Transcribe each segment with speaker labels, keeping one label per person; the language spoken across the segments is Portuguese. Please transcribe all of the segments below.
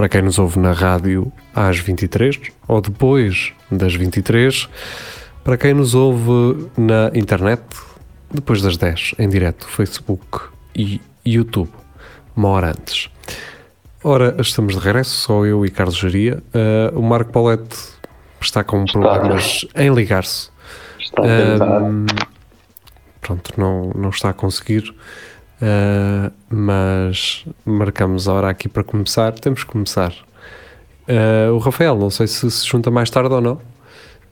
Speaker 1: Para quem nos ouve na rádio às 23 ou depois das 23, para quem nos ouve na internet depois das 10, em direto, Facebook e YouTube, uma hora antes. Ora, estamos de regresso, só eu e Carlos Geria. Uh, o Marco Paulette está com problemas em ligar-se.
Speaker 2: Está a tentar.
Speaker 1: Um, pronto, não, não está a conseguir, uh, mas marcamos a hora aqui para começar. Temos que começar. Uh, o Rafael, não sei se se junta mais tarde ou não.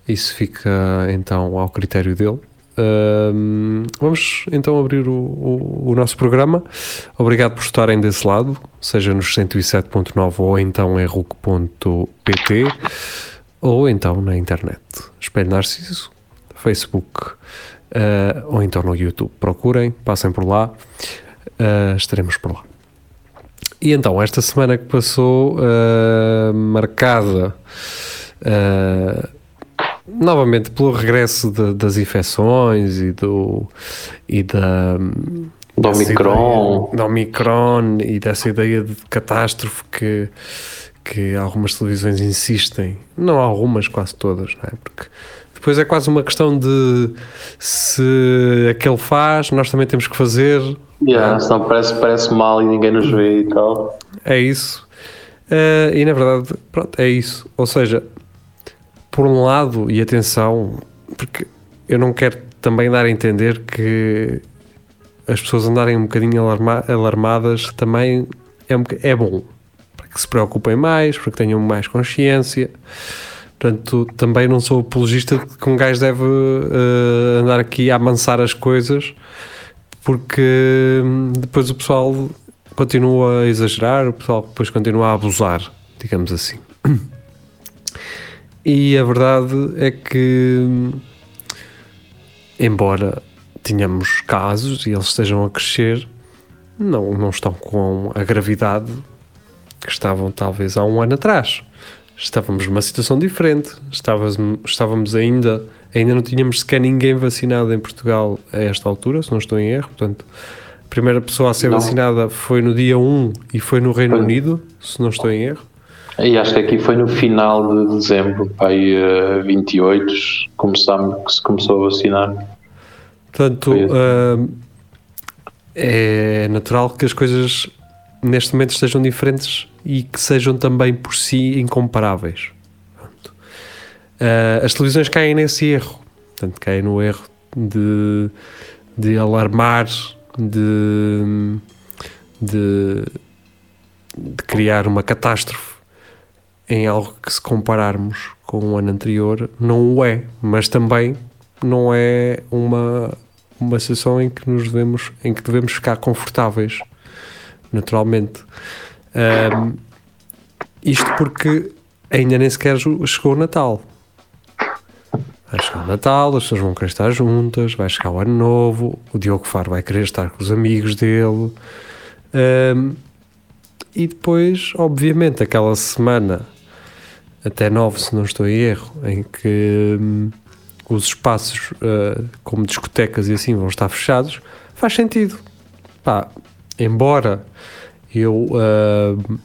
Speaker 1: Isso fica então ao critério dele. Uh, vamos então abrir o, o, o, nosso programa. Obrigado por estarem desse lado, seja nos 107.9 ou então em RUC.pt ou então na internet. Espelho Narciso, Facebook uh, ou então no YouTube. Procurem, passem por lá, uh, estaremos por lá. E então, esta semana que passou, uh, marcada novamente pelo regresso de, das infecções e do e da
Speaker 2: do Omicron.
Speaker 1: do Omicron e dessa ideia de catástrofe que que algumas televisões insistem, não algumas, quase todas, não é? Porque depois é quase uma questão de se aquele faz, nós também temos que fazer.
Speaker 2: Yeah, senão parece, parece mal e ninguém nos vê e tal.
Speaker 1: É isso. Uh, e na verdade, pronto, é isso. Ou seja, por um lado, e atenção, porque eu não quero também dar a entender que as pessoas andarem um bocadinho alarma, alarmadas também é, é bom para que se preocupem mais, para que tenham mais consciência. Portanto, também não sou apologista de que um gajo deve uh, andar aqui a amansar as coisas, porque hum, depois o pessoal continua a exagerar, o pessoal depois continua a abusar, digamos assim. E a verdade é que, hum, embora tenhamos casos e eles estejam a crescer, não, não estão com a gravidade que estavam talvez há um ano atrás. Estávamos numa situação diferente, estávamos, estávamos ainda, ainda não tínhamos sequer ninguém vacinado em Portugal a esta altura, se não estou em erro, portanto, a primeira pessoa a ser não. vacinada foi no dia 1 e foi no Reino foi. Unido, se não estou em erro.
Speaker 2: E acho que aqui foi no final de dezembro, aí uh, 28, começamos, que se começou a vacinar.
Speaker 1: Portanto, uh, é natural que as coisas neste momento estejam diferentes e que sejam também por si incomparáveis. Uh, as televisões caem nesse erro, portanto, caem no erro de, de alarmar, de, de, de criar uma catástrofe em algo que, se compararmos com o ano anterior, não o é, mas também não é uma, uma situação em que nos devemos, em que devemos ficar confortáveis naturalmente. Um, isto porque ainda nem sequer chegou o Natal. Vai chegar o Natal, as pessoas vão querer estar juntas, vai chegar o Ano Novo, o Diogo Faro vai querer estar com os amigos dele. Um, e depois, obviamente, aquela semana, até nove, se não estou em erro, em que um, os espaços, uh, como discotecas e assim, vão estar fechados, faz sentido. Pá, embora eu uh,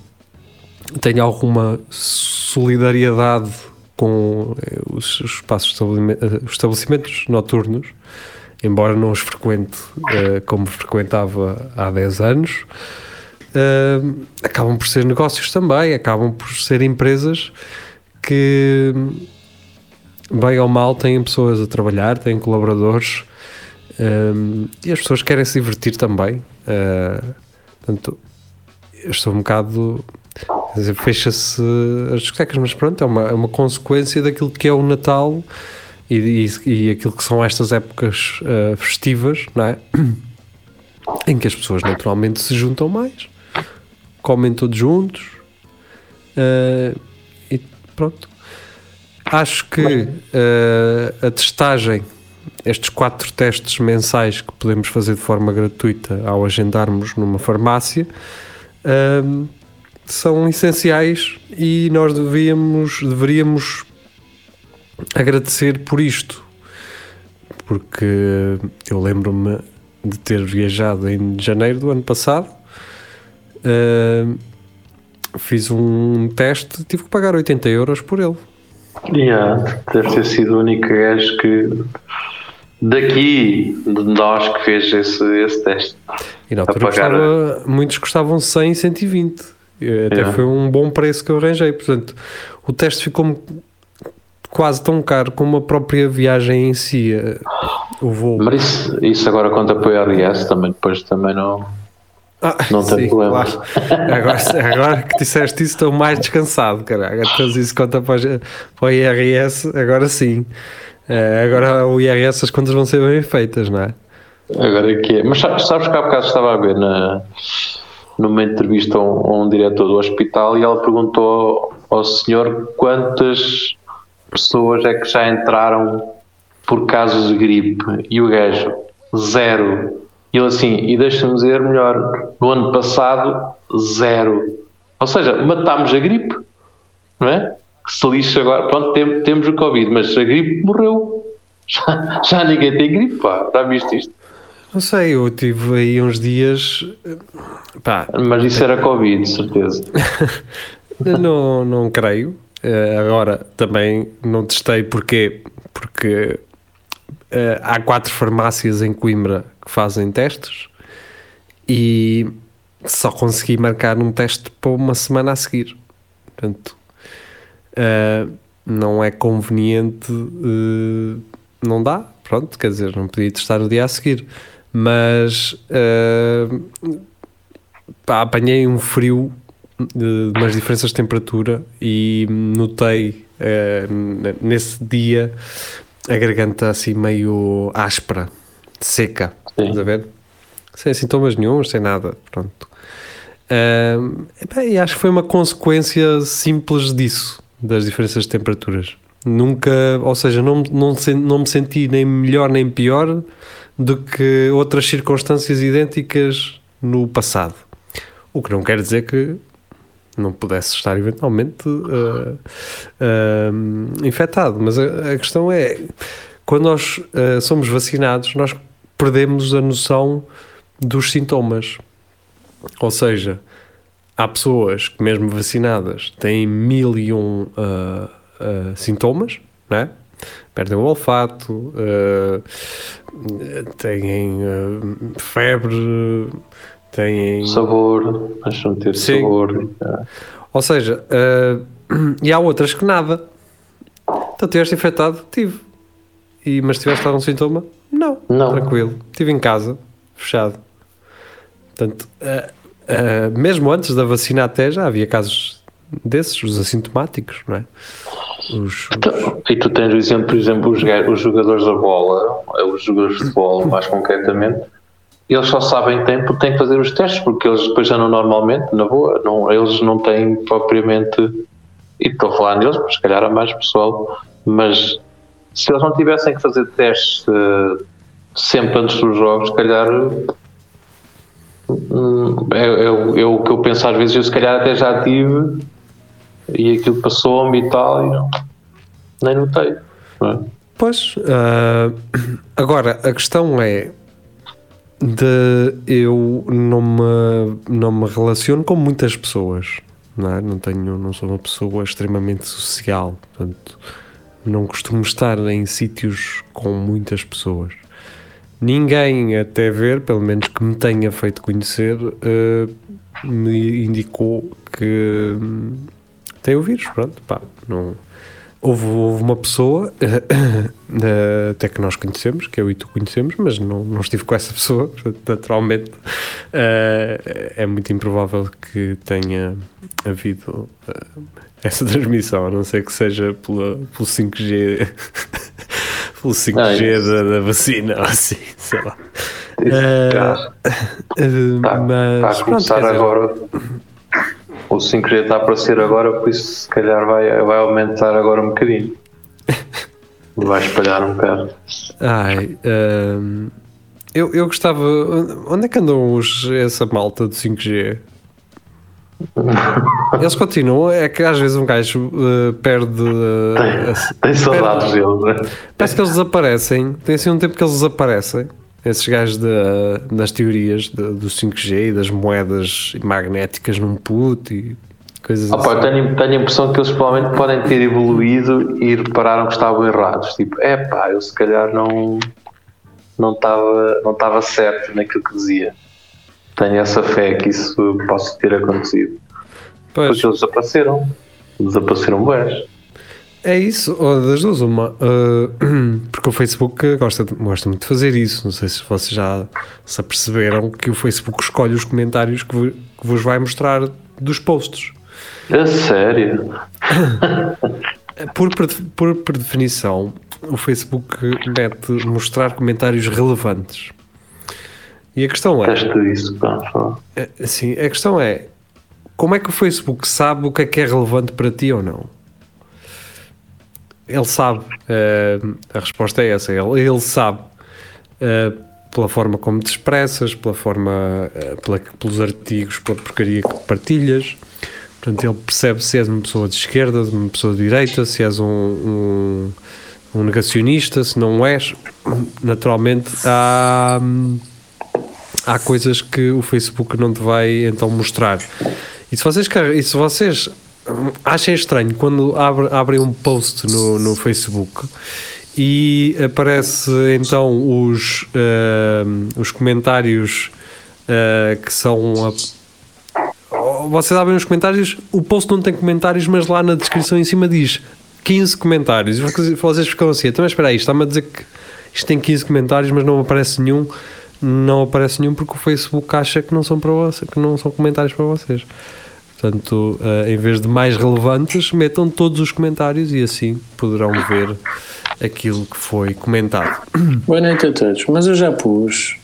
Speaker 1: tenha alguma solidariedade com eh, os espaços, eh, os estabelecimentos noturnos, embora não os frequente uh, como frequentava há 10 anos, uh, acabam por ser negócios também, acabam por ser empresas que, bem ou mal, têm pessoas a trabalhar, têm colaboradores um, e as pessoas querem se divertir também. Uh, portanto, eu estou um bocado. Fecha-se as discotecas, mas pronto, é uma, é uma consequência daquilo que é o Natal e, e, e aquilo que são estas épocas uh, festivas, não é? Em que as pessoas naturalmente se juntam mais, comem todos juntos uh, e pronto. Acho que uh, a testagem, estes quatro testes mensais que podemos fazer de forma gratuita ao agendarmos numa farmácia, uh, são essenciais e nós devíamos, deveríamos agradecer por isto. Porque eu lembro-me de ter viajado em janeiro do ano passado. Uh, fiz um teste, tive que pagar 80 euros por ele.
Speaker 2: Yeah, deve ter sido o único gajo que daqui de nós que fez esse, esse teste.
Speaker 1: E na altura gostava, muitos gostavam 100, 120. Até yeah. foi um bom preço que eu arranjei. Portanto, o teste ficou quase tão caro como a própria viagem em si, eh, o voo.
Speaker 2: Mas isso, isso agora conta para o IRS também, depois também não, ah, não tem sim, problema. Claro.
Speaker 1: Agora, agora que disseste isso, estou mais descansado, caralho. Então, isso conta para, para o IRS, agora sim. Uh, agora o IRS as contas vão ser bem feitas, não é?
Speaker 2: Agora que é. Mas sabes que há bocado estava a ver na, numa entrevista a um, a um diretor do hospital e ela perguntou ao, ao senhor quantas pessoas é que já entraram por casos de gripe e o gajo, zero. E ele assim, e deixa-me dizer melhor, no ano passado, zero. Ou seja, matámos a gripe, não é? Que se lixa agora, pronto, tem, temos o Covid, mas a gripe morreu. Já, já ninguém tem gripe, pá, já viste isto?
Speaker 1: Não sei, eu tive aí uns dias. Pá.
Speaker 2: Mas isso era Covid, certeza.
Speaker 1: não, não creio. Uh, agora também não testei porque porque uh, há quatro farmácias em Coimbra que fazem testes e só consegui marcar um teste para uma semana a seguir. Portanto, uh, não é conveniente, não dá, pronto, quer dizer, não podia testar o dia a seguir. Mas pá, apanhei um frio de umas diferenças de temperatura e notei uh, nesse dia a garganta assim meio áspera, seca, Sim. estás a ver? Sem sintomas nenhum, sem nada, pronto. Uh, e acho que foi uma consequência simples disso, das diferenças de temperaturas. Nunca, ou seja, não, não, não me senti nem melhor nem pior do que outras circunstâncias idênticas no passado. O que não quer dizer que não pudesse estar eventualmente uh, uh, infectado. Mas a, a, questão é, quando nós uh, somos vacinados, nós perdemos a noção dos sintomas. Ou seja, há pessoas que, mesmo vacinadas, têm mil e um sintomas, né? Perdem o olfato, têm febre, têm
Speaker 2: sabor, acham ter Sim. sabor.
Speaker 1: Ou seja, uh, e há outras que nada. Então tiveste infectado? Tive. E, mas tiveste algum sintoma? Não. Não. Tranquilo. Estive em casa, fechado. Portanto, uh, uh, mesmo antes da vacina até já havia casos desses, os assintomáticos, não é?
Speaker 2: Os, então, os... E tu tens o exemplo, por exemplo, os, os jogadores da bola, os jogadores de futebol mais concretamente, eles só sabem que têm que fazer os testes, porque eles depois andam normalmente, na boa, não, eles não têm propriamente, e estou a falar neles, porque se calhar há mais pessoal, mas se eles não tivessem que fazer testes uh, sempre antes dos jogos, se calhar uh, é, é, é, o que eu penso às vezes, eu se calhar até já tive e aquilo passou-me e tal, e nem notei. Não é?
Speaker 1: Pois, uh, agora a questão é de eu não me, não me relaciono com muitas pessoas, não, é? não tenho, não sou uma pessoa extremamente social, portanto, não costumo estar em sítios com muitas pessoas. Ninguém até ver, pelo menos que me tenha feito conhecer, uh, me indicou que hum, tem o vírus, pronto, pá, não Houve, houve, uma pessoa, até que nós conhecemos, que eu e tu conhecemos, mas não, não estive com essa pessoa, naturalmente. Uh, é muito improvável que tenha havido uh, essa transmissão, a não ser que seja pela, pelo 5G, pelo 5G ah, da, da, vacina, ou assim, sei lá.
Speaker 2: Uh, tá, mas, tá a começar agora o 5G está a aparecer agora, por isso se calhar vai, vai aumentar agora um bocadinho. Vai espalhar um bocado.
Speaker 1: Ai, hum, eu, eu gostava. Onde é que andam os, essa malta do 5G? Eles continuam, é que às vezes um gajo uh, perde. uh, a-
Speaker 2: Tem saudades deles, né?
Speaker 1: Parece que eles desaparecem. Tem assim um tempo que eles desaparecem. Esses gajos da- das teorias de- do 5G e das moedas magnéticas num put e coisas
Speaker 2: Ah, pá,
Speaker 1: assim.
Speaker 2: tenho, tenho a impressão que eles provavelmente podem ter evoluído e repararam que estavam errados. Tipo, é pá, eu se calhar não não estava não estava certo naquilo que dizia. Tenho essa fé que isso possa ter acontecido.
Speaker 1: Pois,
Speaker 2: Porque eles desapareceram. Desapareceram bem.
Speaker 1: É isso, ou das duas, uma. uh, porque o Facebook gosta, de- gosta muito de fazer isso. Não sei se vocês já se aperceberam que o Facebook escolhe os comentários que, que vos vai mostrar dos posts.
Speaker 2: A sério?
Speaker 1: Por, por, por definição, o Facebook mete mostrar comentários relevantes. E a questão é,
Speaker 2: isso,
Speaker 1: é, assim, a questão é, como é que o Facebook sabe o que é que é relevante para ti ou não? Ele sabe, eh, a resposta é essa, ele, ele sabe eh, pela forma como te expressas, pela forma, eh, pela- pelos artigos, pela porcaria que partilhas. Portanto, ele percebe se és uma pessoa de esquerda, uma pessoa de direita, se és um, um, um negacionista, se não és. Naturalmente, há, há coisas que o Facebook não te vai então mostrar. E se vocês, e se vocês achem estranho quando abre- abrem um post no, no Facebook e aparece então os, hum, os comentários uh, que são a- vocês abrem os comentários, o post não tem comentários, mas lá na descrição em cima diz 15 comentários. E vocês- ficam assim, então espera aí, está-me a dizer que isto tem 15 comentários, mas não aparece nenhum. Não aparece nenhum porque o Facebook acha que não são para vocês, que não são comentários para vocês. Portanto, eh, em vez de mais relevantes, metam todos os comentários e assim poderão ver aquilo que foi comentado.
Speaker 3: Boa noite a todos, mas eu já pus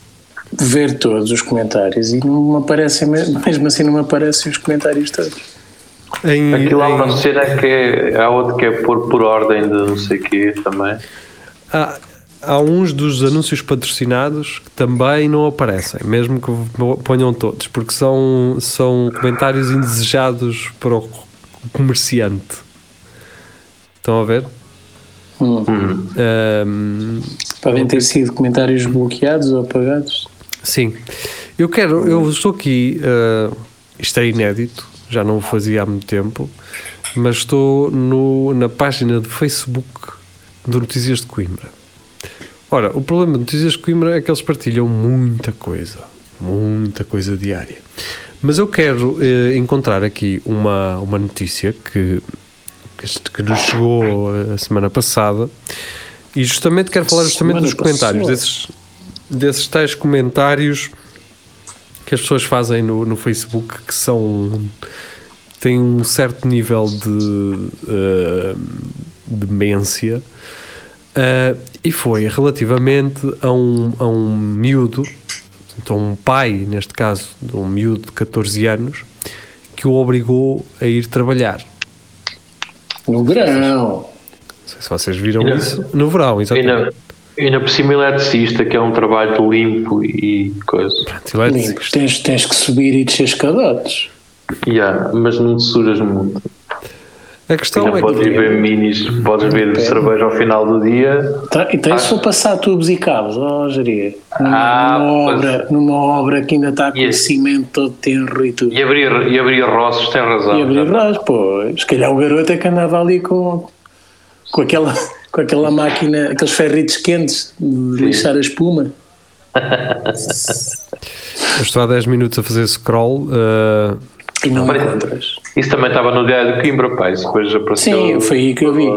Speaker 3: ver todos os comentários e não me aparecem, mesmo assim não me aparecem os comentários todos.
Speaker 1: Em,
Speaker 2: Aquilo há
Speaker 1: em-
Speaker 2: uma cena que é. Há outro que é pôr por ordem de não sei o quê também.
Speaker 1: Há, há uns dos anúncios patrocinados que também não aparecem, mesmo que ponham todos, porque são, são comentários indesejados para o comerciante. Estão a ver?
Speaker 3: Hum.
Speaker 1: Ahm,
Speaker 3: Podem ter sido comentários bloqueados ou apagados.
Speaker 1: sim. Eu quero, eu estou aqui, ah, isto é inédito, já não o fazia há muito tempo, mas estou no, na página de Facebook do Notícias de Coimbra. Ora, o problema de Notícias de Coimbra é que eles partilham muita coisa, muita coisa diária. Mas eu quero eh, encontrar aqui uma, uma notícia que, que, nos chegou a semana passada e justamente quero falar justamente dos comentários, desses, desses tais comentários que as pessoas fazem no, no Facebook que são têm um certo nível de eh, demência eh, e foi relativamente a um, a um miúdo então um pai, neste caso de um miúdo de 14 anos que o obrigou a ir trabalhar
Speaker 3: No verão.
Speaker 1: não sei se vocês viram isso no verão, exatamente
Speaker 2: ainda, por cima eletricista, que é um trabalho limpo e coisa.
Speaker 1: Pronto,
Speaker 3: Limpo, tens, tens que subir e descer escadotes.
Speaker 2: Yeah, mas não te sujas muito.
Speaker 1: A questão
Speaker 2: Não
Speaker 1: é
Speaker 2: podes
Speaker 1: que
Speaker 2: ver minis, podes ver
Speaker 3: Pera.
Speaker 2: cerveja ao final do dia.
Speaker 3: Tá, então isso vou passar tubos e cabos, ó Jaria. Numa,
Speaker 2: Ah,
Speaker 3: numa
Speaker 2: pois.
Speaker 3: obra, numa obra que ainda está com o cimento todo tenro e tudo.
Speaker 2: E abrir, e abrir roços, tem razão.
Speaker 3: E abrir rás, pô. Se calhar o garoto é que andava ali com, com, aquela, com aquela máquina, aqueles ferritos quentes de lixar a espuma.
Speaker 1: eu estou há 10 minutos a fazer scroll eh,
Speaker 3: E não
Speaker 2: Mas-
Speaker 3: encontras.
Speaker 2: Isso também estava no Diário de Coimbra, pai. Isso depois apareceu.
Speaker 3: Sim, foi aí que eu vi.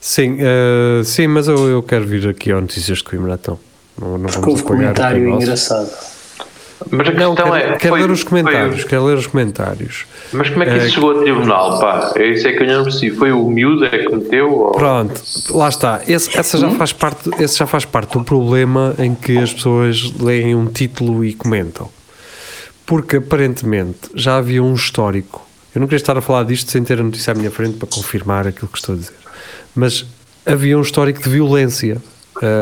Speaker 1: Sim, eh, sim, mas eu, eu quero vir aqui ao Notícias de Coimbra, então. Não, não
Speaker 3: Porque
Speaker 1: vamos
Speaker 3: houve comentário engraçado.
Speaker 2: Mas a
Speaker 1: Não,
Speaker 2: questão
Speaker 1: quero,
Speaker 2: é.
Speaker 1: quero
Speaker 2: foi-
Speaker 1: ler os comentários,
Speaker 2: foi-
Speaker 1: quero ler os comentários.
Speaker 2: mas como é que isso chegou a tribunal, pá? É isso é que eu não percebi. Foi o miúdo é que meteu? Ou...
Speaker 1: Pronto, lá está. Esse, essa já faz parte, esse já faz parte do problema em que as pessoas leem um título e comentam. Porque aparentemente já havia um histórico. Eu não queria estar a falar disto sem ter a notícia à minha frente para confirmar aquilo que estou a dizer. Mas havia um histórico de violência. Ah,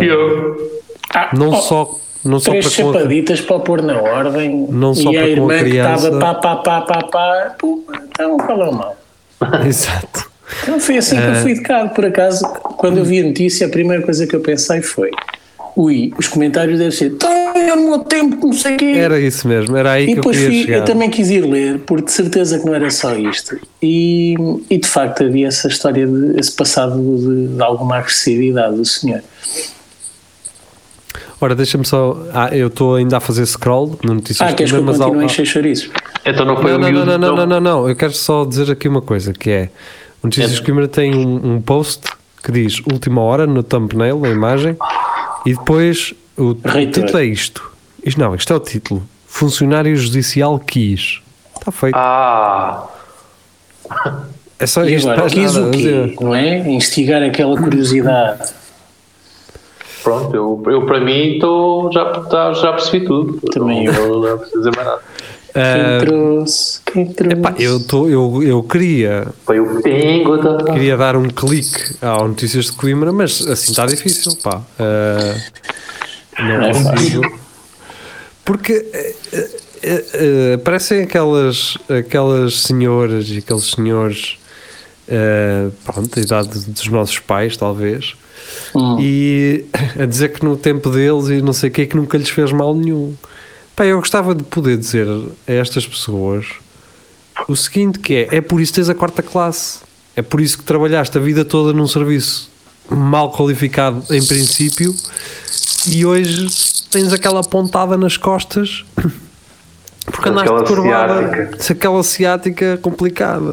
Speaker 3: Ah,
Speaker 1: não
Speaker 3: oh,
Speaker 1: só, não só para com a-
Speaker 3: chapaditas para pôr na ordem.
Speaker 1: Não só
Speaker 3: e a
Speaker 1: para com a
Speaker 3: irmã que
Speaker 1: criança.
Speaker 3: estava pá, pá, pá, pá, pá. Pô, então qual é o mal?
Speaker 1: Exato.
Speaker 3: Então foi assim que
Speaker 1: Ah.
Speaker 3: eu fui educado, por acaso, quando eu vi a notícia, a primeira coisa que eu pensei foi ui, os comentários devem ser então eu no meu tempo, não sei o quê.
Speaker 1: Era isso mesmo, era aí
Speaker 3: e
Speaker 1: que eu
Speaker 3: depois
Speaker 1: queria
Speaker 3: fui,
Speaker 1: chegar.
Speaker 3: eu também quis ir ler, porque de certeza que não era só isto. E, e de facto havia essa história, de, esse passado de, de alguma agressividade do senhor.
Speaker 1: Ora, deixa-me só. Ah, eu estou ainda a fazer scroll no Notícias
Speaker 3: Ah, queres que eu continue a chouriços?
Speaker 2: Então não foi
Speaker 1: Não,
Speaker 2: o
Speaker 1: não, não,
Speaker 2: miúdo,
Speaker 1: não, não, não, não, não. Eu quero só dizer aqui uma coisa que é o Notícias de Coimbra tem um, um post que diz última hora no thumbnail, na imagem, e depois o,
Speaker 3: Reitor.
Speaker 1: título é isto. Isto não, isto é o título. Funcionário judicial quis. Está feito.
Speaker 2: Ah,
Speaker 1: é só
Speaker 3: E
Speaker 1: isto.
Speaker 3: agora, quis
Speaker 1: nada
Speaker 3: o quê?
Speaker 1: dizer.
Speaker 3: Não é? Instigar aquela curiosidade.
Speaker 2: pronto, eu, eu para mim estou já, tá- já percebi tudo.
Speaker 3: Também
Speaker 2: não, não, não preciso dizer mais nada.
Speaker 3: Quem
Speaker 1: Ah,
Speaker 3: trouxe? Quem trouxe?
Speaker 1: epá, eu, tô, eu, eu queria
Speaker 2: Foi o pingo da.
Speaker 1: queria dar um clique ao Notícias de Coimbra, mas assim está difícil, pá. Ah, não
Speaker 3: É
Speaker 1: consigo. Porque eh, eh, eh, parecem aquelas, aquelas senhoras e aqueles senhores, eh, pronto, da idade dos nossos pais, talvez,
Speaker 3: Hum.
Speaker 1: e a dizer que no tempo deles e não sei o que, que nunca lhes fez mal nenhum. Pá, eu gostava de poder dizer a estas pessoas o seguinte que é, é por isso que tens a quarta classe. É por isso que trabalhaste a vida toda num serviço mal qualificado em princípio e hoje tens aquela pontada nas costas porque andaste
Speaker 2: Aquela
Speaker 1: curvada.
Speaker 2: ciática.
Speaker 1: Se aquela ciática complicada.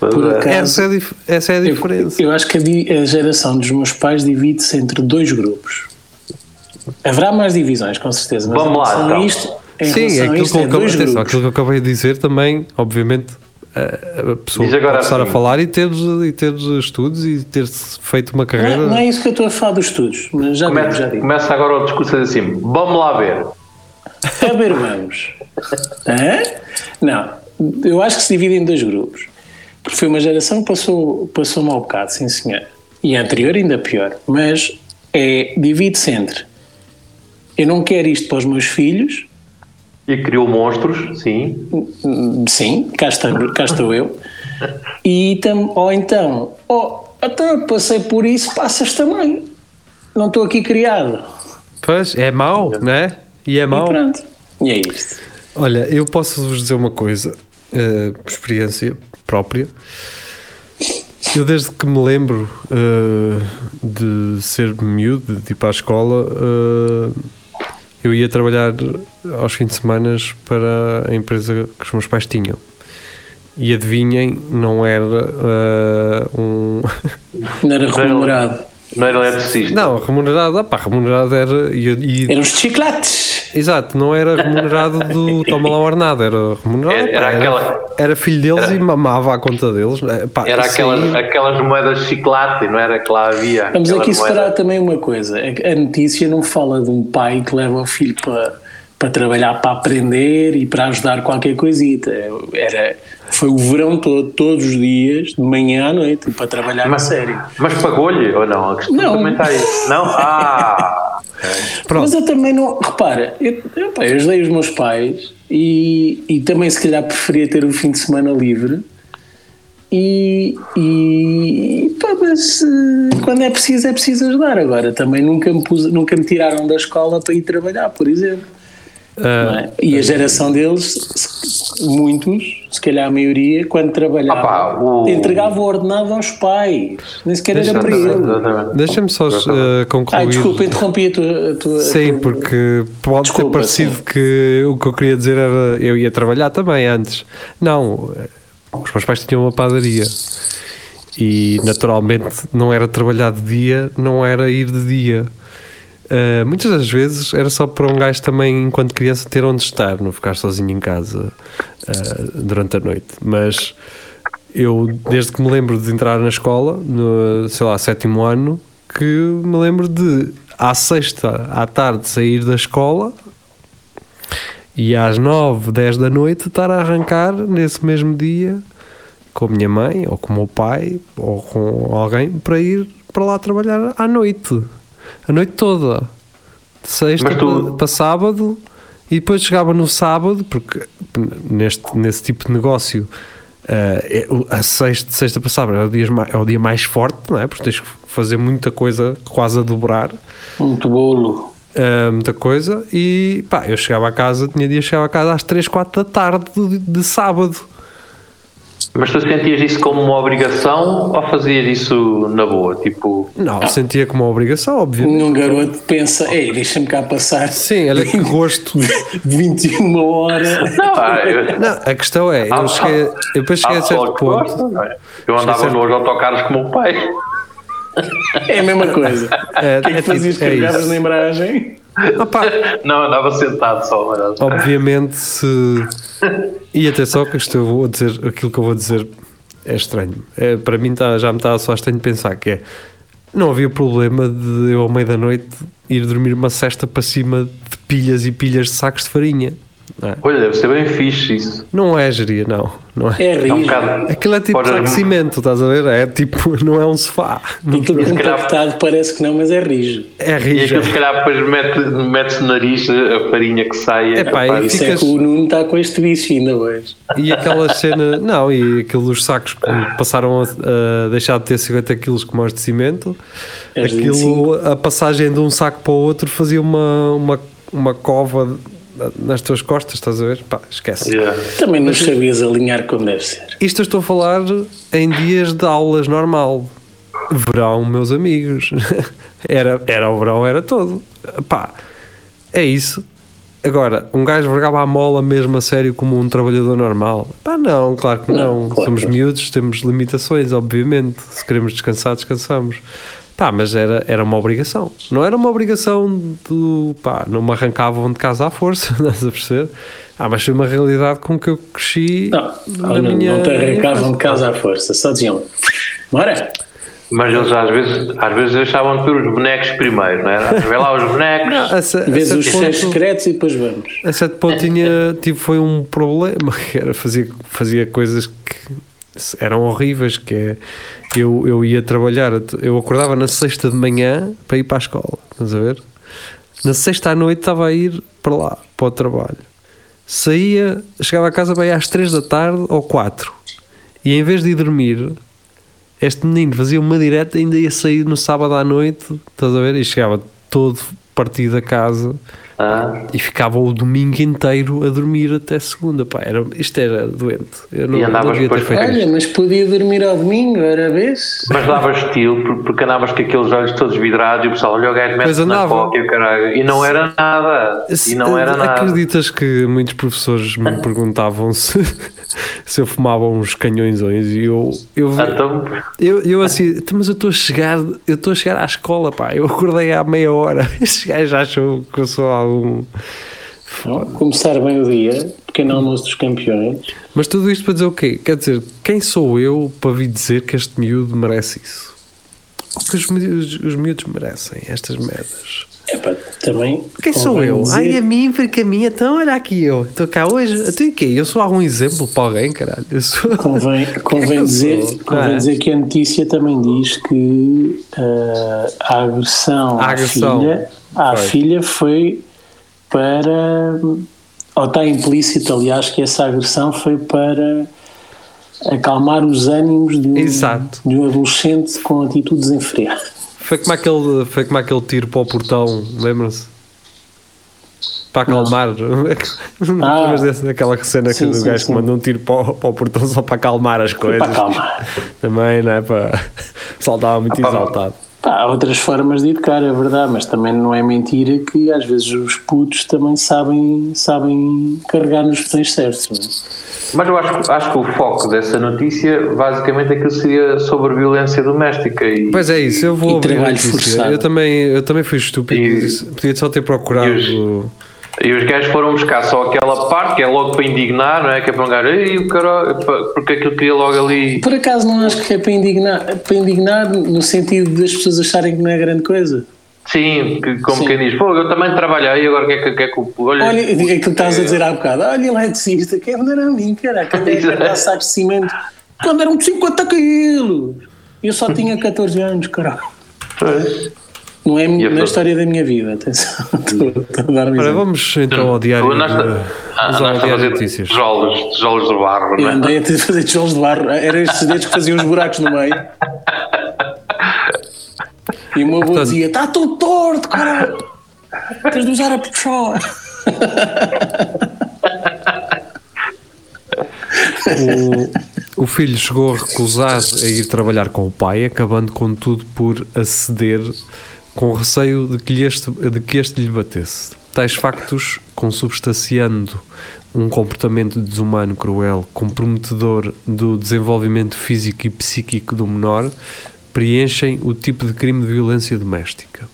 Speaker 3: Por acaso-
Speaker 1: Essa é, essa é a
Speaker 3: Eu-
Speaker 1: diferença.
Speaker 3: Eu, acho que a, a geração dos meus pais divide-se entre dois grupos. Haverá mais divisões, com certeza, mas
Speaker 2: Vamos
Speaker 3: em
Speaker 2: lá, então.
Speaker 3: isto, em
Speaker 1: Sim, é aquilo,
Speaker 3: isto,
Speaker 1: que eu
Speaker 3: é dois
Speaker 1: atenção, aquilo que eu acabei de dizer também, obviamente, a, a pessoa pode estar a
Speaker 2: assim.
Speaker 1: falar e ter, e ter estudos e ter feito uma
Speaker 3: Não
Speaker 1: carreira.
Speaker 3: é, não é isso que eu estou a falar dos estudos, mas já digo, já
Speaker 2: Começa,
Speaker 3: digo.
Speaker 2: começa agora o discurso assim: vamos lá ver.
Speaker 3: A ver, vamos. Hã? Não, eu acho que se divide em dois grupos. Porque foi uma geração que passou, passou mal bocado, sim senhor. E a anterior ainda pior. Mas é, divide-se entre eu não quero isto para os meus filhos,
Speaker 2: E criou monstros, sim.
Speaker 3: Sim, cá, está, cá estou eu. E tam, ou então, oh, até eu passei por isso, passas também. Não estou aqui criado.
Speaker 1: Pois, é mau, não é? E é
Speaker 3: E
Speaker 1: mau.
Speaker 3: pronto. E é isto.
Speaker 1: Olha, eu posso vos dizer uma coisa, eh, por experiência própria. Eu, desde que me lembro eh, de ser miúdo, de ir para a escola, eh, eu ia trabalhar aos fins de semana para a empresa que os meus pais tinham. E adivinhem, não era eh, um.
Speaker 3: Não era remunerado.
Speaker 2: Não era eletricista.
Speaker 1: Não, remunerado, pá, remunerado era. E, e-
Speaker 3: Eram os chiclates.
Speaker 1: Exato, não era remunerado do toma lá o ornado, era remunerado.
Speaker 2: Era- era aquela-
Speaker 1: era filho deles e mamava à conta deles. eh, pá,
Speaker 2: Era aquelas, aquelas moedas de chiclate, não era que lá havia.
Speaker 3: Vamos aqui separar também uma coisa. É A notícia não fala de um pai que leva o filho para, para trabalhar, para aprender e para ajudar qualquer coisita. Era, foi o verão todo, todos os dias, de manhã à noite, para trabalhar a sério.
Speaker 2: Mas pagou-lhe ou não? A questão
Speaker 3: Não.
Speaker 2: também está aí. Não? Ah!
Speaker 1: Pronto.
Speaker 3: Mas eu também não. Repara, eu, eu, eu ajudei os meus pais e, e também, se calhar, preferia ter o fim de semana livre. E, e pá, mas eh, quando é preciso, é preciso ajudar. Agora, também nunca me, pus, nunca me tiraram da escola para ir trabalhar, por exemplo.
Speaker 1: Ah,
Speaker 3: é? E a geração deles, muitos, se calhar a maioria, quando trabalhava,
Speaker 2: pá, o-
Speaker 3: entregava o ordenado aos pais, nem sequer era para
Speaker 2: Exatamente,
Speaker 3: ele.
Speaker 1: Deixa-me só eh, concluir.
Speaker 3: Ah, desculpa, interrompi a tua. A tua
Speaker 1: Sim,
Speaker 3: a tua-
Speaker 1: porque pode
Speaker 3: Desculpa,
Speaker 1: ter parecido
Speaker 3: sim.
Speaker 1: que o que eu queria dizer era eu ia trabalhar também antes. Não, os meus pais tinham uma padaria e naturalmente não era trabalhar de dia, não era ir de dia. Eh, muitas das vezes era só para um gajo também, enquanto criança, ter onde estar, não ficar sozinho em casa eh, durante a noite. Mas eu, desde que me lembro de entrar na escola, no, sei lá, sétimo ano, que me lembro de, à sexta à tarde, sair da escola E às 9, 10 da noite estar a arrancar nesse mesmo dia com a minha mãe, ou com o meu pai, ou com alguém para ir para lá trabalhar à noite. A noite toda. De sexta
Speaker 2: tu-
Speaker 1: para, sábado. E depois chegava no sábado, porque neste, nesse tipo de negócio o- a sexta, sexta para sábado é o, dia, é o dia mais forte, não é? Porque tens que fazer muita coisa, quase a dobrar.
Speaker 3: Muito bolo.
Speaker 1: Uh, muita coisa e pá, eu chegava a casa, tinha dia chegava a casa às 3, 4 da tarde de, de sábado.
Speaker 2: Mas tu sentias isso como uma obrigação ou fazias isso na boa? Tipo,
Speaker 1: Não, sentia como uma obrigação, obviamente.
Speaker 3: Um garoto pensa, ei, deixa-me cá passar
Speaker 1: Sim, olha que gosto.
Speaker 3: 21 horas.
Speaker 2: não, ah, eu,
Speaker 1: Não, a questão é, eu, cheguei, eu depois cheguei a certo
Speaker 2: que gosta,
Speaker 1: ponto.
Speaker 2: não é? Eu andava
Speaker 1: certo-
Speaker 2: nos autocarros como o pai.
Speaker 3: É a mesma coisa.
Speaker 1: É,
Speaker 3: O que é que
Speaker 1: é
Speaker 3: fazias?
Speaker 1: tipo- é
Speaker 3: Carregavas na embreagem?
Speaker 1: Pá,
Speaker 2: Não, andava sentado só. Mas...
Speaker 1: obviamente se. E atenção que isto eu vou dizer, aquilo que eu vou dizer é estranho. É, para mim tá, já me está soar estranho de pensar que é. Não havia problema de eu ao meio da noite ir dormir uma cesta para cima de pilhas e pilhas de sacos de farinha. Não é,
Speaker 2: Olha, deve ser bem fixe isso.
Speaker 1: não é geria, não. não é.
Speaker 3: É
Speaker 2: É um bocado.
Speaker 1: Aquilo é tipo
Speaker 2: Pode-
Speaker 1: de cimento, estás a ver? É tipo, não é um sofá. Não-
Speaker 3: Aquilo
Speaker 2: calhar-
Speaker 3: compactado parece que não, mas é rijo.
Speaker 1: É
Speaker 2: E
Speaker 1: rijo.
Speaker 2: aquilo se calhar depois mete- mete-se no nariz a farinha que sai.
Speaker 1: Epá,
Speaker 2: Epá,
Speaker 1: e
Speaker 2: isso-
Speaker 3: Isso é
Speaker 1: Ficas-
Speaker 3: que o Nuno está com este vício ainda hoje.
Speaker 1: E aquela cena, não, e aquilo dos sacos que passaram a, a deixar de ter 50 quilos como os de cimento,
Speaker 3: É
Speaker 1: aquilo, a passagem de um saco para o outro fazia uma, uma, uma cova nas tuas costas, estás a ver? Pá, esquece.
Speaker 2: Yeah.
Speaker 3: Também não sabias alinhar como deve ser.
Speaker 1: Isto eu estou a falar em dias de aulas normal. Verão, meus amigos. Era, era o verão, era todo. Pá, é isso. Agora, um gajo vergava a mola mesmo a sério como um trabalhador normal? Pá, não, claro que não.
Speaker 3: Não, claro
Speaker 1: Somos miúdos, temos limitações, obviamente. Se queremos descansar, descansamos. Pá, mas era, era uma obrigação. Não era uma obrigação do. pá, não me arrancavam de casa à força, estás a perceber? Ah, mas foi uma realidade com que eu cresci.
Speaker 3: Não,
Speaker 1: na
Speaker 3: não,
Speaker 1: minha-
Speaker 3: não te arrancavam de casa à força, só diziam, bora.
Speaker 2: Mas eles às vezes, às vezes deixavam de ver os bonecos primeiro, não era? Vê lá os bonecos.
Speaker 1: Não, a, a
Speaker 3: Vês os
Speaker 1: ponto-
Speaker 3: secretos e depois vamos.
Speaker 1: a certo ponto tinha, tive, foi um problema, que era fazia, fazia coisas que eram horríveis, que é, eu, eu ia trabalhar, eu acordava na sexta de manhã para ir para a escola, estás a ver? Na sexta à noite estava a ir para lá, para o trabalho. Saía, chegava a casa bem às três da tarde ou quatro. E em vez de ir dormir, este menino fazia uma direta e ainda ia sair no sábado à noite, estás a ver? E chegava todo partido a casa
Speaker 2: Ah,
Speaker 1: e ficava o domingo inteiro a dormir até segunda. Pá, era, isto era doente. Eu não,
Speaker 2: E andavas
Speaker 1: não devia ter
Speaker 2: depois-
Speaker 1: feito
Speaker 3: Olha,
Speaker 1: isto.
Speaker 3: mas podia dormir ao domingo, era vez?
Speaker 2: mas dava estilo, por- porque andavas com aqueles olhos todos vidrados e o pessoal, olha o gajo mete na coca e o caralho. E não era nada. E não era nada.
Speaker 1: Acreditas que muitos professores me perguntavam se, se eu fumava uns canhõezões e eu, eu,
Speaker 2: Então,
Speaker 1: eu, eu assim, "Então, mas eu estou a chegar, eu estou a chegar à escola, pá, eu acordei há meia hora. Estes gajos acham que eu sou algum.
Speaker 3: Não, Começar bem o dia, pequeno almoço dos campeões.
Speaker 1: Mas tudo isto para dizer o quê? Quer dizer, quem sou eu para vir dizer que este miúdo merece isso? Que os miúdos, os miúdos merecem, estas merdas.
Speaker 3: Epá, também.
Speaker 1: Quem sou eu?
Speaker 3: dizer-
Speaker 1: Ai, a mim, porque a mim, então olha aqui eu. Estou cá hoje. Tu e quê? Eu sou algum exemplo para alguém, caralho? Eu sou.
Speaker 3: Convém, convém, dizer,
Speaker 1: sou?
Speaker 3: convém
Speaker 1: Ah.
Speaker 3: dizer que a notícia também diz que ah, a agressão,
Speaker 1: A
Speaker 3: à filha, à
Speaker 1: Foi.
Speaker 3: filha foi para. Ou está implícito, aliás, que essa agressão foi para acalmar os ânimos de um,
Speaker 1: Exato.
Speaker 3: de um adolescente com atitude desenfreada.
Speaker 1: Foi como aquele, foi como aquele tiro para o portão, lembram-se? Para acalmar.
Speaker 3: Ah.
Speaker 1: Daquela cena que
Speaker 3: Sim,
Speaker 1: o
Speaker 3: sim,
Speaker 1: gajo que
Speaker 3: sim.
Speaker 1: manda um tiro para o, para o portão só para acalmar as coisas.
Speaker 3: para acalmar.
Speaker 1: Também, não é? Para... O estava muito
Speaker 2: pá.
Speaker 1: exaltado.
Speaker 3: Pá, há outras formas de educar, é verdade, mas também não é mentira que às vezes os putos também sabem, sabem carregar nos botões certos. não é?
Speaker 2: mas eu acho, acho que o foco dessa notícia, basicamente, aquilo seria sobre violência doméstica. E,
Speaker 1: Pois é isso, eu vou
Speaker 3: E trabalho forçado.
Speaker 1: Eu também, eu também fui estúpido,
Speaker 2: E-
Speaker 1: podia só ter procurado.
Speaker 2: E os gajos foram buscar só aquela parte que é logo para indignar, não é? Que é para um gajo, "Ei, o cara, porque aquilo queria logo ali.
Speaker 3: Por acaso não acho que é para indignar, para indignar no sentido das pessoas acharem que não é grande coisa.
Speaker 2: Sim, que, como
Speaker 3: Sim.
Speaker 2: quem diz, pô, eu também trabalhei, agora o que é que, que, é que o- olha,
Speaker 3: Olha, é aquilo que estás a dizer há bocado. Olha, eletricista, quem me dera a mim, caraca, andei a
Speaker 2: Exato.
Speaker 3: carregar sacos de cimento quando eram 50 quilos. Eu só tinha 14 anos, caralho.
Speaker 2: Pois.
Speaker 3: Não é
Speaker 2: a
Speaker 3: na
Speaker 2: verdade?
Speaker 3: história da minha vida, atenção. Estou estou a dar um
Speaker 1: Ora, vamos então ao diário, de,
Speaker 2: ah,
Speaker 1: vamos ao diário notícias.
Speaker 2: tijolos, tijolos de barro,
Speaker 3: Eu
Speaker 2: não é?
Speaker 3: andei a ter de fazer tijolos de barro. Eram estes dedos que faziam os buracos no meio. E o meu avô dizia: Está tudo torto, caralho. Tens de usar a puxar.
Speaker 1: O, o filho chegou a recusar a ir trabalhar com o pai, acabando contudo por aceder com receio de que, este, de que este lhe batesse. Tais factos, consubstanciando um comportamento desumano, cruel, comprometedor do desenvolvimento físico e psíquico do menor, preenchem o tipo de crime de violência doméstica.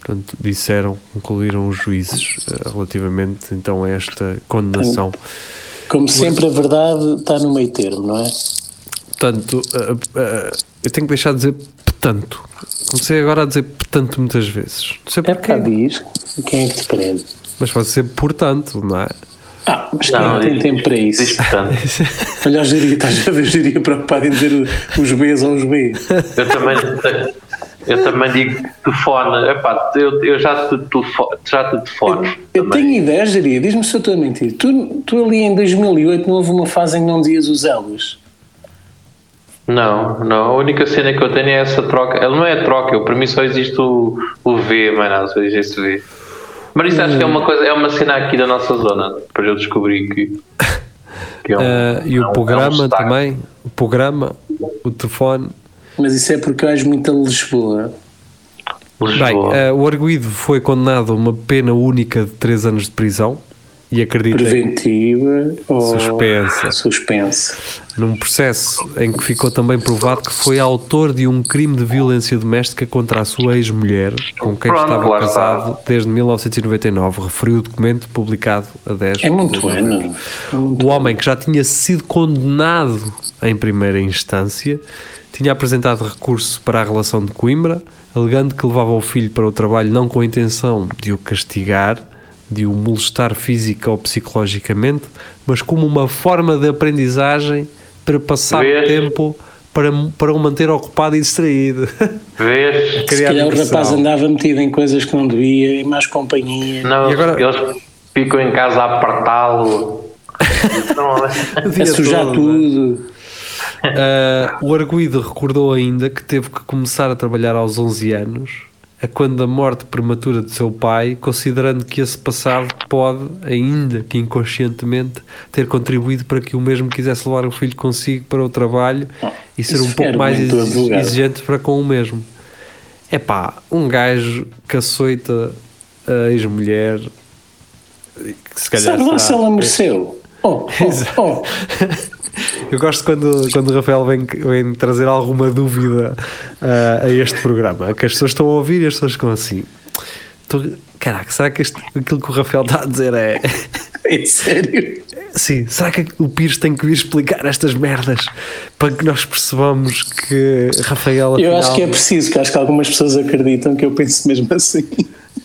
Speaker 1: Portanto, disseram, concluíram os juízes eh, relativamente então a esta condenação.
Speaker 3: Como sempre, a verdade está no meio termo, não é?
Speaker 1: Portanto, uh, uh, eu tenho que deixar de dizer portanto. Comecei agora a dizer portanto muitas vezes. Não sei
Speaker 3: É
Speaker 1: porquê,
Speaker 3: cá diz. Quem é que te prende?
Speaker 1: mas pode ser portanto, não é?
Speaker 3: Ah, mas quem
Speaker 2: Não,
Speaker 3: não tem
Speaker 2: diz-
Speaker 3: tempo para
Speaker 2: Diz
Speaker 3: isso?
Speaker 2: portanto.
Speaker 3: Olha o Jiria, estás a ver o Jiria preocupado em dizer os Bs ou os B.
Speaker 2: Eu também, eu também digo telefone. Epá, eu, eu já te já te telefono.
Speaker 3: Eu
Speaker 2: também.
Speaker 3: tenho ideia, Jiria, diz-me se eu estou a mentir. Tu, tu ali em 2008 não houve uma fase em que não dizias os elos.
Speaker 2: Não, não. A única cena que eu tenho é essa troca. Ele não é a troca, eu, para mim só existe o, o V, mas não, só existe o V. Mas isso acho que é uma coisa, é uma cena aqui da nossa zona. Depois eu descobri que. que é um-
Speaker 1: Uh, e
Speaker 2: é um-
Speaker 1: o
Speaker 2: é um
Speaker 1: programa
Speaker 2: destaque.
Speaker 1: também, o programa, o telefone.
Speaker 3: Mas isso é porque acho muito a Lisboa.
Speaker 1: Bem,
Speaker 2: Lisboa.
Speaker 1: uh, o arguído foi condenado a uma pena única de 3 anos de prisão e acreditem
Speaker 3: Preventiva ou
Speaker 1: Suspensa.
Speaker 3: suspensa.
Speaker 1: num processo em que ficou também provado que foi autor de um crime de violência doméstica contra a sua ex-mulher, com quem
Speaker 2: Pronto,
Speaker 1: estava casado desde 1999, referiu o documento publicado a 10
Speaker 3: É muito ano. É
Speaker 1: O homem que já tinha sido condenado em primeira instância tinha apresentado recurso para a relação de Coimbra, alegando que levava o filho para o trabalho não com a intenção de o castigar, de o molestar física ou psicologicamente, mas como uma forma de aprendizagem para passar
Speaker 2: Vês?
Speaker 1: tempo para, para o manter ocupado e distraído.
Speaker 2: Vês?
Speaker 3: Se calhar o rapaz andava metido em coisas que não devia, em más companhia.
Speaker 2: Não,
Speaker 1: E agora-
Speaker 2: eles ficam em casa a apertá-lo.
Speaker 1: O
Speaker 3: A sujar
Speaker 1: todo, é?
Speaker 3: tudo.
Speaker 1: Ah, o arguído recordou ainda que teve que começar a trabalhar aos 11 anos, a quando da morte prematura de seu pai, considerando que esse passado pode, ainda que inconscientemente, ter contribuído para que o mesmo quisesse levar o filho consigo para o trabalho e ser um pouco mais exigente para com o mesmo. É pá, um gajo que açoita a ex-mulher, que se calhar.
Speaker 3: Sabe lá se ela mereceu? Oh, oh, oh.
Speaker 1: Eu gosto quando, quando o Rafael vem, vem trazer alguma dúvida ah, a este programa, que as pessoas estão a ouvir e as pessoas ficam assim. Tô- Caraca, será que este- aquilo que o Rafael está a dizer é.
Speaker 3: É sério?
Speaker 1: Sim, será que o Pires tem que vir explicar estas merdas para que nós percebamos que Rafael
Speaker 3: Eu acho
Speaker 1: afinal-
Speaker 3: que é preciso, que acho que algumas pessoas acreditam que eu penso mesmo assim.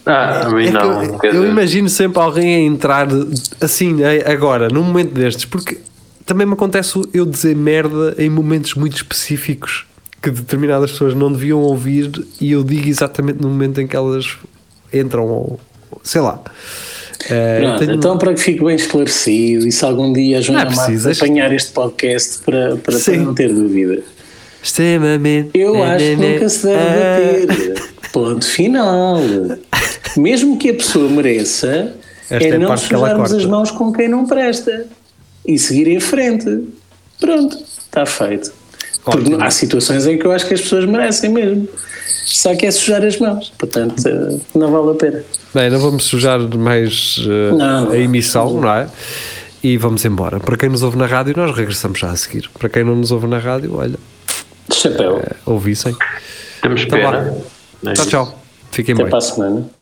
Speaker 2: Ah, a mim
Speaker 1: É
Speaker 2: não.
Speaker 1: eu, eu imagino sempre alguém a entrar assim, a- agora, num momento destes, porque também me acontece eu dizer merda em momentos muito específicos que determinadas pessoas não deviam ouvir e eu digo exatamente no momento em que elas entram, ou sei lá. Eh,
Speaker 3: Pronto,
Speaker 1: tenho-
Speaker 3: então para que fique bem esclarecido e se algum dia a Joana
Speaker 1: é
Speaker 3: Marques apanhar este podcast para, para, para não ter dúvida.
Speaker 1: extremamente.
Speaker 3: Eu acho que nunca se deve
Speaker 1: Ah,
Speaker 3: bater. Ponto final. Mesmo que a pessoa mereça,
Speaker 1: Esta é
Speaker 3: é não sujarmos as mãos com quem não presta e seguir em frente. Pronto, está feito. Porque há situações em que eu acho que as pessoas merecem mesmo. Só que é sujar as mãos. Portanto, eh, não vale a pena.
Speaker 1: Bem, não vamos sujar mais eh,
Speaker 3: Não, não.
Speaker 1: a emissão, não é? E vamos embora. Para quem nos ouve na rádio, nós regressamos já a seguir. Para quem não nos ouve na rádio, olha,
Speaker 3: Chapéu.
Speaker 1: eh, ouvissem.
Speaker 2: Temos
Speaker 1: Então
Speaker 2: pena. É
Speaker 1: Tchau, tchau. Fiquem
Speaker 3: Até
Speaker 1: bem.
Speaker 3: para a semana.